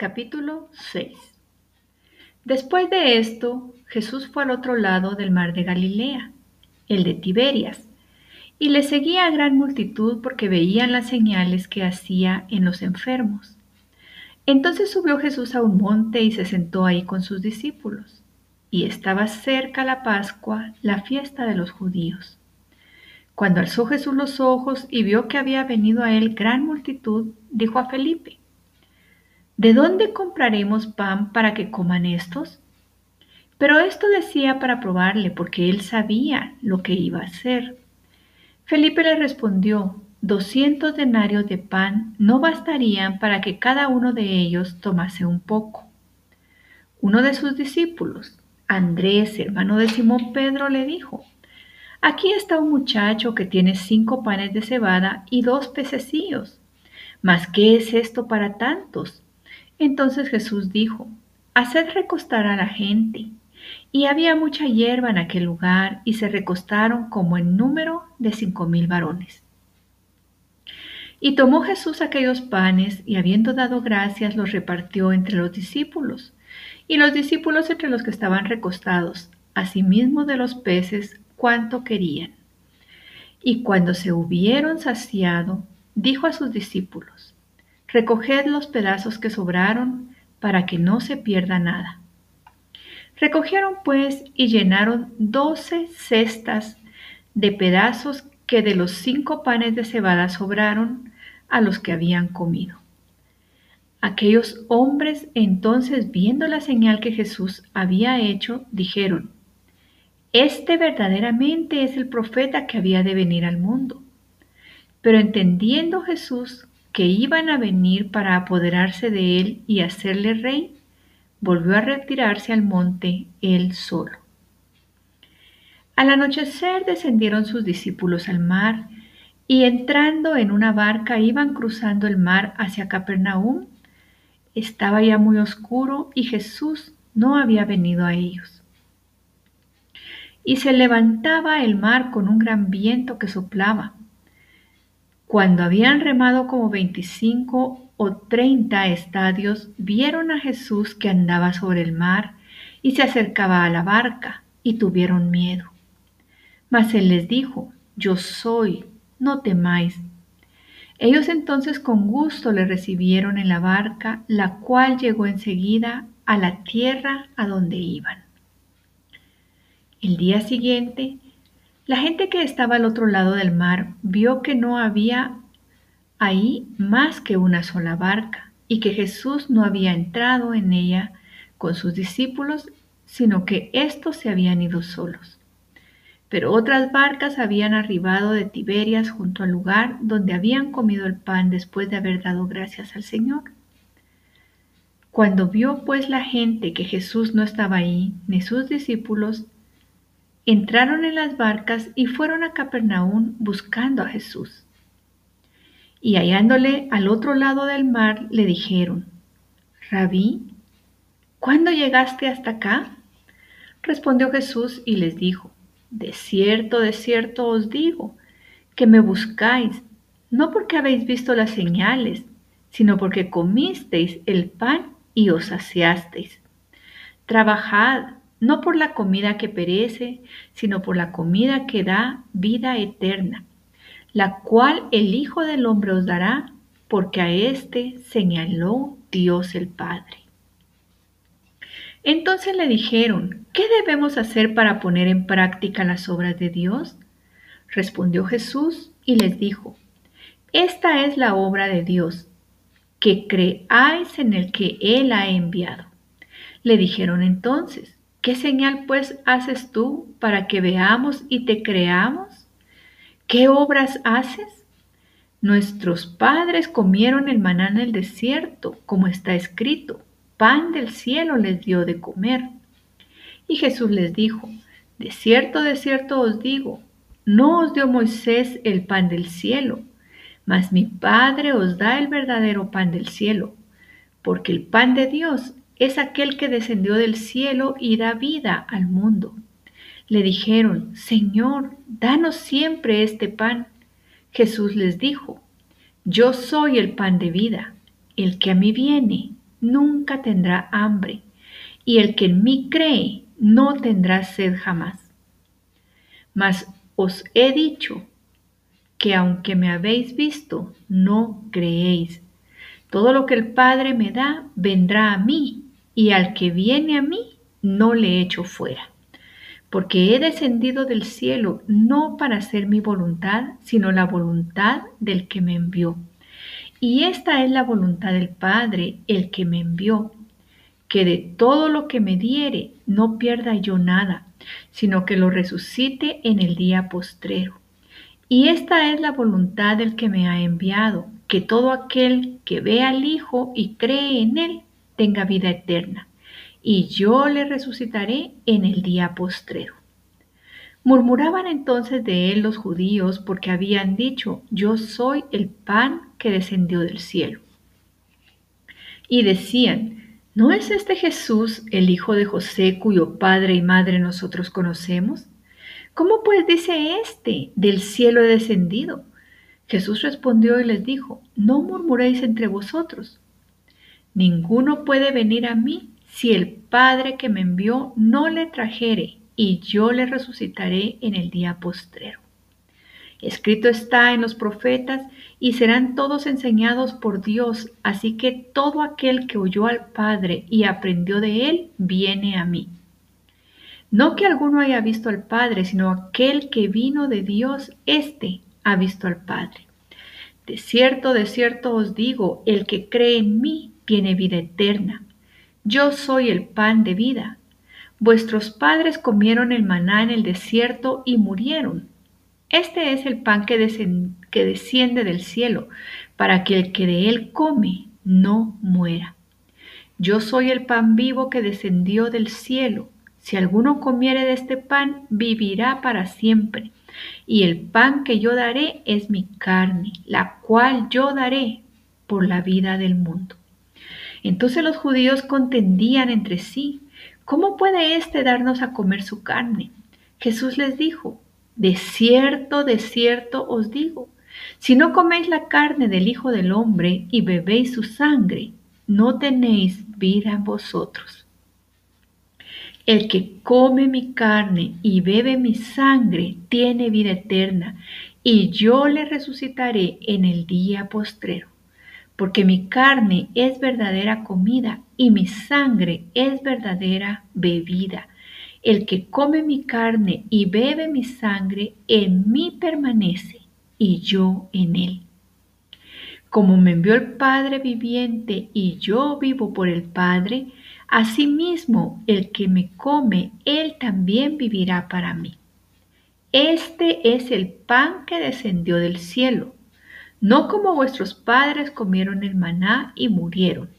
Capítulo 6 Después de esto, Jesús fue al otro lado del mar de Galilea, el de Tiberias, y le seguía gran multitud porque veían las señales que hacía en los enfermos. Entonces subió Jesús a un monte y se sentó ahí con sus discípulos. Y estaba cerca la Pascua, la fiesta de los judíos. Cuando alzó Jesús los ojos y vio que había venido a él gran multitud, dijo a Felipe, ¿De dónde compraremos pan para que coman estos? Pero esto decía para probarle, porque él sabía lo que iba a hacer. Felipe le respondió, doscientos denarios de pan no bastarían para que cada uno de ellos tomase un poco. Uno de sus discípulos, Andrés, hermano de Simón Pedro, le dijo, Aquí está un muchacho que tiene cinco panes de cebada y dos pececillos. ¿Mas qué es esto para tantos? Entonces Jesús dijo, Haced recostar a la gente. Y había mucha hierba en aquel lugar, y se recostaron como en número de cinco mil varones. Y tomó Jesús aquellos panes, y habiendo dado gracias, los repartió entre los discípulos, y los discípulos entre los que estaban recostados, asimismo de los peces, cuanto querían. Y cuando se hubieron saciado, dijo a sus discípulos, Recoged los pedazos que sobraron, para que no se pierda nada. Recogieron pues y llenaron doce cestas de pedazos que de los cinco panes de cebada sobraron a los que habían comido. Aquellos hombres entonces, viendo la señal que Jesús había hecho, dijeron, Este verdaderamente es el profeta que había de venir al mundo. Pero entendiendo Jesús que iban a venir para apoderarse de él y hacerle rey, volvió a retirarse al monte él solo. Al anochecer descendieron sus discípulos al mar y entrando en una barca iban cruzando el mar hacia Capernaum. Estaba ya muy oscuro y Jesús no había venido a ellos. Y se levantaba el mar con un gran viento que soplaba. Cuando habían remado como veinticinco o treinta estadios vieron a Jesús que andaba sobre el mar y se acercaba a la barca y tuvieron miedo. Mas él les dijo, yo soy, no temáis. Ellos entonces con gusto le recibieron en la barca, la cual llegó enseguida a la tierra a donde iban. El día siguiente, la gente que estaba al otro lado del mar vio que no había ahí más que una sola barca y que Jesús no había entrado en ella con sus discípulos, sino que éstos se habían ido solos. Pero otras barcas habían arribado de Tiberias junto al lugar donde habían comido el pan después de haber dado gracias al Señor. Cuando vio pues la gente que Jesús no estaba ahí, ni sus discípulos, entraron en las barcas y fueron a Capernaum buscando a Jesús y hallándole al otro lado del mar, le dijeron, Rabí, ¿cuándo llegaste hasta acá? Respondió Jesús y les dijo, De cierto, de cierto os digo, que me buscáis, no porque habéis visto las señales, sino porque comisteis el pan y os saciasteis. Trabajad, no por la comida que perece, sino por la comida que da vida eterna la cual el Hijo del Hombre os dará, porque a éste señaló Dios el Padre. Entonces le dijeron, ¿qué debemos hacer para poner en práctica las obras de Dios? Respondió Jesús y les dijo, Esta es la obra de Dios, que creáis en el que Él ha enviado. Le dijeron entonces, ¿qué señal pues haces tú para que veamos y te creamos? ¿Qué obras haces? Nuestros padres comieron el maná en el desierto, como está escrito, pan del cielo les dio de comer. Y Jesús les dijo, de cierto, de cierto os digo, no os dio Moisés el pan del cielo, mas mi Padre os da el verdadero pan del cielo, porque el pan de Dios es aquel que descendió del cielo y da vida al mundo. Le dijeron, Señor, danos siempre este pan. Jesús les dijo, Yo soy el pan de vida. El que a mí viene nunca tendrá hambre, y el que en mí cree no tendrá sed jamás. Mas os he dicho que aunque me habéis visto, no creéis. Todo lo que el Padre me da vendrá a mí, y al que viene a mí no le echo fuera. Porque he descendido del cielo no para hacer mi voluntad, sino la voluntad del que me envió. Y esta es la voluntad del Padre, el que me envió, que de todo lo que me diere no pierda yo nada, sino que lo resucite en el día postrero. Y esta es la voluntad del que me ha enviado, que todo aquel que ve al Hijo y cree en Él tenga vida eterna, y yo le resucitaré en el día postrero. Murmuraban entonces de él los judíos porque habían dicho, yo soy el pan que descendió del cielo. Y decían, ¿no es este Jesús el hijo de José cuyo padre y madre nosotros conocemos? ¿Cómo pues dice éste, del cielo he descendido? Jesús respondió y les dijo, no murmuréis entre vosotros. Ninguno puede venir a mí si el Padre que me envió no le trajere, y yo le resucitaré en el día postrero. Escrito está en los profetas, y serán todos enseñados por Dios, así que todo aquel que oyó al Padre y aprendió de él, viene a mí. No que alguno haya visto al Padre, sino aquel que vino de Dios, éste ha visto al Padre. De cierto, de cierto os digo, el que cree en mí tiene vida eterna. Yo soy el pan de vida. Vuestros padres comieron el maná en el desierto y murieron. Este es el pan que, que desciende del cielo, para que el que de él come no muera. Yo soy el pan vivo que descendió del cielo. Si alguno comiere de este pan, vivirá para siempre. Y el pan que yo daré es mi carne, la cual yo daré por la vida del mundo. Entonces los judíos contendían entre sí, ¿cómo puede éste darnos a comer su carne? Jesús les dijo, de cierto, de cierto os digo, si no coméis la carne del Hijo del Hombre y bebéis su sangre, no tenéis vida en vosotros. El que come mi carne y bebe mi sangre tiene vida eterna, y yo le resucitaré en el día postrero. Porque mi carne es verdadera comida y mi sangre es verdadera bebida. El que come mi carne y bebe mi sangre, en mí permanece y yo en él. Como me envió el Padre viviente y yo vivo por el Padre, Asimismo, el que me come, él también vivirá para mí. Este es el pan que descendió del cielo, no como vuestros padres comieron el maná y murieron.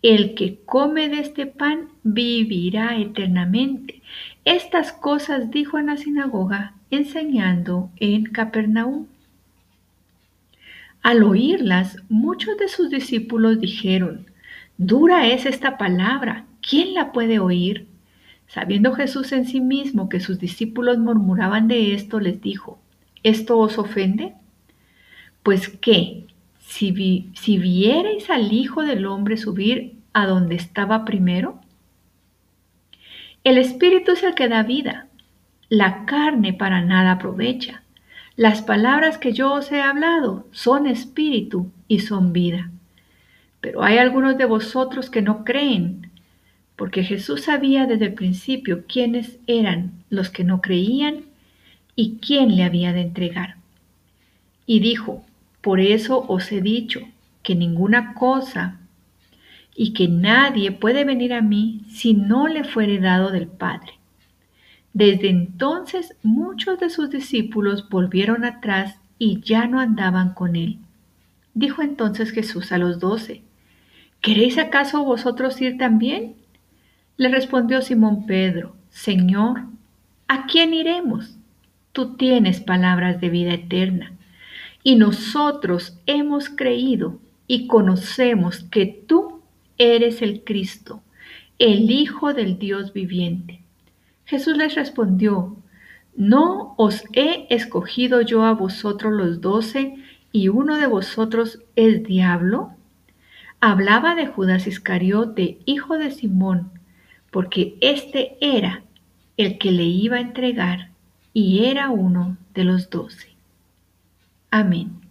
El que come de este pan vivirá eternamente. Estas cosas dijo en la sinagoga, enseñando en Capernaum. Al oírlas, muchos de sus discípulos dijeron, Dura es esta palabra, ¿quién la puede oír? Sabiendo Jesús en sí mismo que sus discípulos murmuraban de esto, les dijo, ¿esto os ofende? Pues qué, si, si vierais al Hijo del Hombre subir a donde estaba primero? El Espíritu es el que da vida, la carne para nada aprovecha. Las palabras que yo os he hablado son espíritu y son vida. Pero hay algunos de vosotros que no creen, porque Jesús sabía desde el principio quiénes eran los que no creían y quién le había de entregar. Y dijo, por eso os he dicho que ninguna cosa y que nadie puede venir a mí si no le fuere dado del Padre. Desde entonces muchos de sus discípulos volvieron atrás y ya no andaban con él. Dijo entonces Jesús a los doce, ¿Queréis acaso vosotros ir también? Le respondió Simón Pedro, Señor, ¿a quién iremos? Tú tienes palabras de vida eterna, y nosotros hemos creído y conocemos que tú eres el Cristo, el Hijo del Dios viviente. Jesús les respondió, ¿no os he escogido yo a vosotros los doce y uno de vosotros es diablo? hablaba de Judas Iscariote, hijo de Simón, porque éste era el que le iba a entregar y era uno de los doce. Amén.